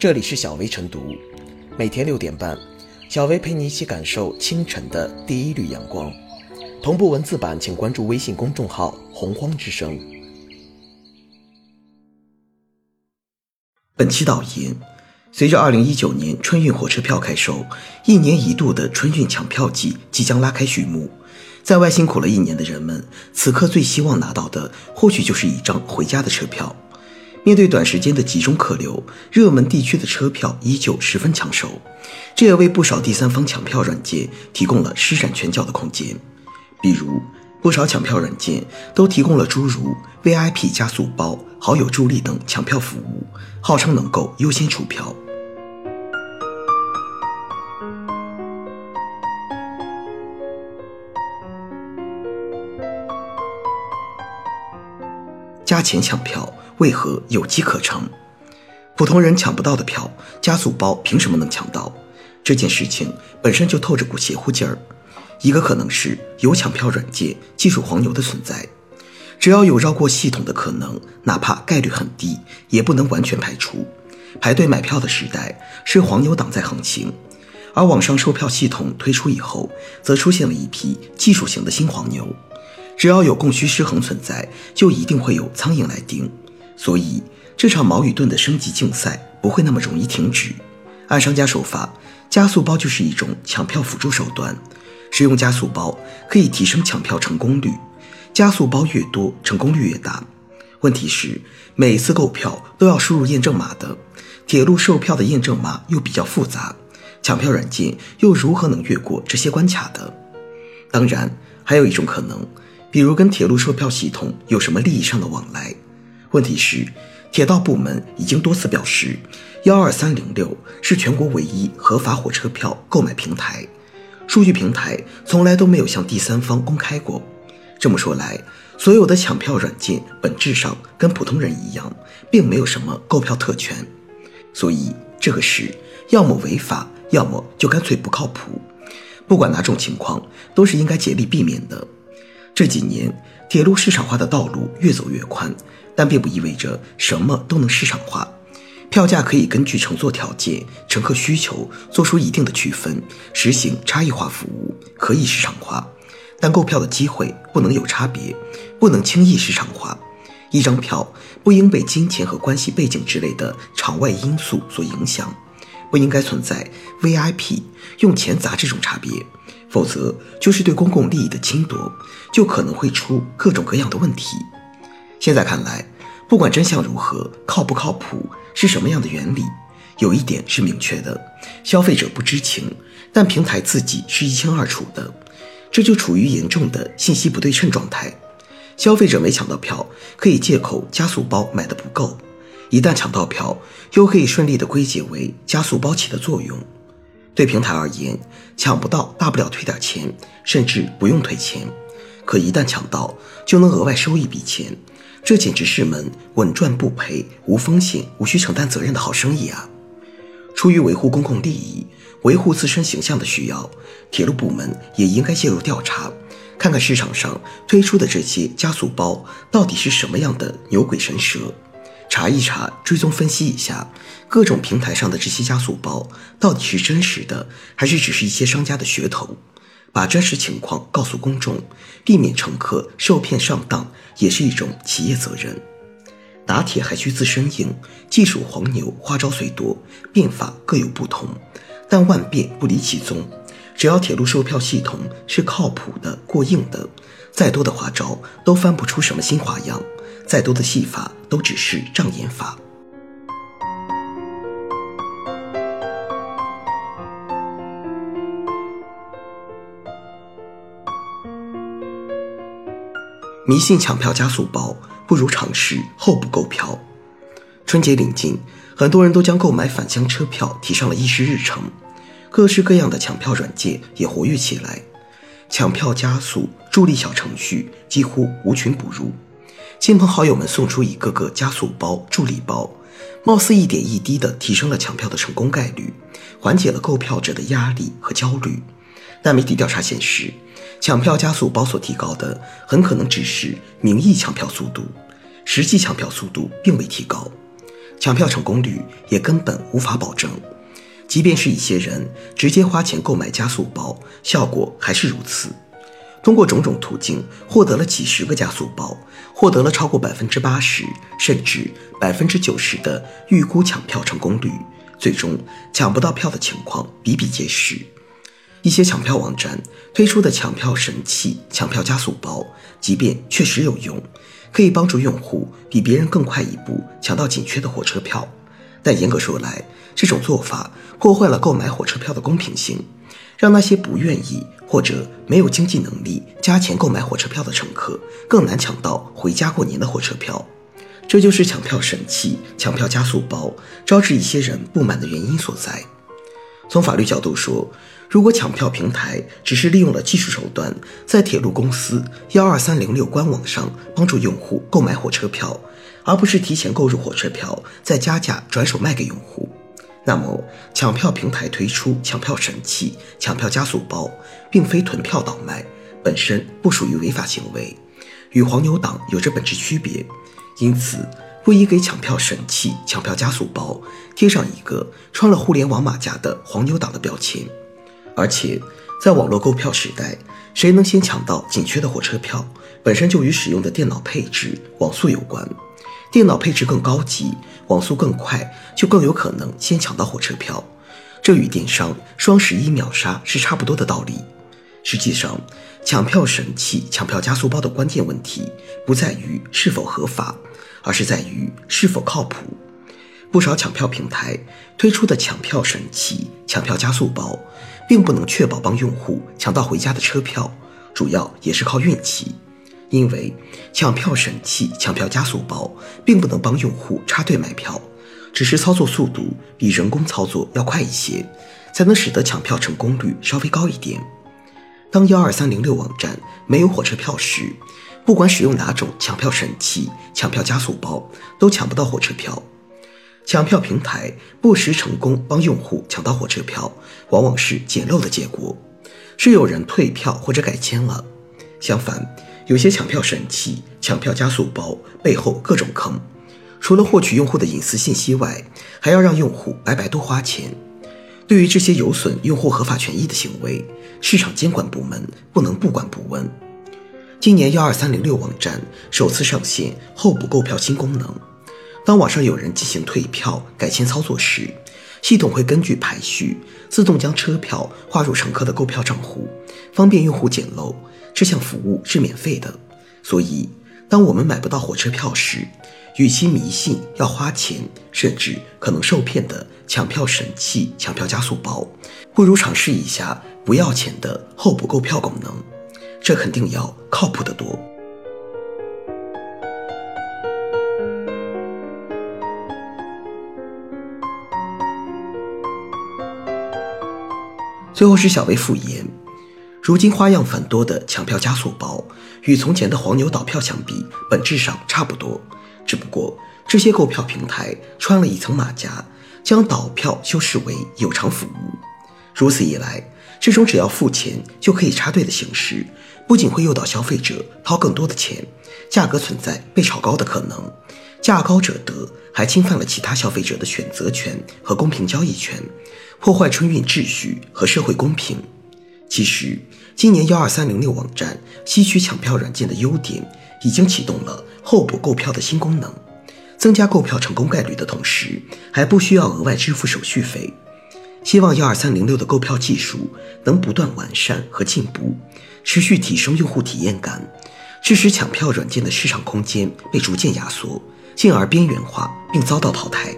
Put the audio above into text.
这里是小薇晨读，每天六点半，小薇陪你一起感受清晨的第一缕阳光。同步文字版，请关注微信公众号“洪荒之声”。本期导言：随着二零一九年春运火车票开售，一年一度的春运抢票季即将拉开序幕。在外辛苦了一年的人们，此刻最希望拿到的，或许就是一张回家的车票。面对短时间的集中客流，热门地区的车票依旧十分抢手，这也为不少第三方抢票软件提供了施展拳脚的空间。比如，不少抢票软件都提供了诸如 VIP 加速包、好友助力等抢票服务，号称能够优先出票。花钱抢票为何有机可乘？普通人抢不到的票，加速包凭什么能抢到？这件事情本身就透着股邪乎劲儿。一个可能是有抢票软件技术黄牛的存在，只要有绕过系统的可能，哪怕概率很低，也不能完全排除。排队买票的时代是黄牛党在横行，而网上售票系统推出以后，则出现了一批技术型的新黄牛。只要有供需失衡存在，就一定会有苍蝇来叮。所以这场矛与盾的升级竞赛不会那么容易停止。按商家手法，加速包就是一种抢票辅助手段，使用加速包可以提升抢票成功率，加速包越多，成功率越大。问题是每次购票都要输入验证码的，铁路售票的验证码又比较复杂，抢票软件又如何能越过这些关卡的？当然，还有一种可能。比如跟铁路售票系统有什么利益上的往来？问题是，铁道部门已经多次表示，幺二三零六是全国唯一合法火车票购买平台，数据平台从来都没有向第三方公开过。这么说来，所有的抢票软件本质上跟普通人一样，并没有什么购票特权。所以这个事要么违法，要么就干脆不靠谱。不管哪种情况，都是应该竭力避免的。这几年，铁路市场化的道路越走越宽，但并不意味着什么都能市场化。票价可以根据乘坐条件、乘客需求做出一定的区分，实行差异化服务，可以市场化。但购票的机会不能有差别，不能轻易市场化。一张票不应被金钱和关系背景之类的场外因素所影响，不应该存在 VIP 用钱砸这种差别。否则就是对公共利益的侵夺，就可能会出各种各样的问题。现在看来，不管真相如何，靠不靠谱，是什么样的原理，有一点是明确的：消费者不知情，但平台自己是一清二楚的，这就处于严重的信息不对称状态。消费者没抢到票，可以借口加速包买的不够；一旦抢到票，又可以顺利的归结为加速包起的作用。对平台而言，抢不到大不了退点钱，甚至不用退钱；可一旦抢到，就能额外收一笔钱，这简直是门稳赚不赔、无风险、无需承担责任的好生意啊！出于维护公共利益、维护自身形象的需要，铁路部门也应该介入调查，看看市场上推出的这些加速包到底是什么样的牛鬼神蛇。查一查，追踪分析一下，各种平台上的这些加速包到底是真实的，还是只是一些商家的噱头？把真实情况告诉公众，避免乘客受骗上当，也是一种企业责任。打铁还需自身硬，技术黄牛花招虽多，变法各有不同，但万变不离其宗。只要铁路售票系统是靠谱的、过硬的，再多的花招都翻不出什么新花样。再多的戏法都只是障眼法。迷信抢票加速包，不如尝试候补购票。春节临近，很多人都将购买返乡车票提上了议事日程，各式各样的抢票软件也活跃起来，抢票加速助力小程序几乎无群不入。亲朋好友们送出一个个加速包、助力包，貌似一点一滴地提升了抢票的成功概率，缓解了购票者的压力和焦虑。但媒体调查显示，抢票加速包所提高的很可能只是名义抢票速度，实际抢票速度并未提高。抢票成功率也根本无法保证。即便是一些人直接花钱购买加速包，效果还是如此。通过种种途径获得了几十个加速包，获得了超过百分之八十甚至百分之九十的预估抢票成功率，最终抢不到票的情况比比皆是。一些抢票网站推出的抢票神器——抢票加速包，即便确实有用，可以帮助用户比别人更快一步抢到紧缺的火车票，但严格说来，这种做法破坏了购买火车票的公平性，让那些不愿意或者没有经济能力加钱购买火车票的乘客更难抢到回家过年的火车票。这就是抢票神器、抢票加速包招致一些人不满的原因所在。从法律角度说，如果抢票平台只是利用了技术手段，在铁路公司幺二三零六官网上帮助用户购买火车票，而不是提前购入火车票再加价转手卖给用户，那么抢票平台推出抢票神器、抢票加速包，并非囤票倒卖，本身不属于违法行为，与黄牛党有着本质区别，因此。不宜给抢票神器、抢票加速包贴上一个穿了互联网马甲的黄牛党的标签。而且，在网络购票时代，谁能先抢到紧缺的火车票，本身就与使用的电脑配置、网速有关。电脑配置更高级，网速更快，就更有可能先抢到火车票。这与电商双十一秒杀是差不多的道理。实际上，抢票神器、抢票加速包的关键问题不在于是否合法。而是在于是否靠谱。不少抢票平台推出的抢票神器、抢票加速包，并不能确保帮用户抢到回家的车票，主要也是靠运气。因为抢票神器、抢票加速包并不能帮用户插队买票，只是操作速度比人工操作要快一些，才能使得抢票成功率稍微高一点。当幺二三零六网站没有火车票时，不管使用哪种抢票神器、抢票加速包，都抢不到火车票。抢票平台不时成功帮用户抢到火车票，往往是捡漏的结果，是有人退票或者改签了。相反，有些抢票神器、抢票加速包背后各种坑，除了获取用户的隐私信息外，还要让用户白白多花钱。对于这些有损用户合法权益的行为，市场监管部门不能不管不问。今年幺二三零六网站首次上线候补购票新功能。当网上有人进行退票、改签操作时，系统会根据排序自动将车票划入乘客的购票账户，方便用户捡漏。这项服务是免费的，所以当我们买不到火车票时，与其迷信要花钱甚至可能受骗的抢票神器、抢票加速包，不如尝试一下不要钱的候补购票功能。这肯定要靠谱得多。最后是小薇复言，如今花样繁多的抢票加速包，与从前的黄牛倒票相比，本质上差不多。只不过这些购票平台穿了一层马甲，将倒票修饰为有偿服务。如此一来，这种只要付钱就可以插队的形式。不仅会诱导消费者掏更多的钱，价格存在被炒高的可能，价高者得，还侵犯了其他消费者的选择权和公平交易权，破坏春运秩序和社会公平。其实，今年幺二三零六网站吸取抢票软件的优点，已经启动了候补购票的新功能，增加购票成功概率的同时，还不需要额外支付手续费。希望幺二三零六的购票技术能不断完善和进步。持续提升用户体验感，致使抢票软件的市场空间被逐渐压缩，进而边缘化并遭到淘汰。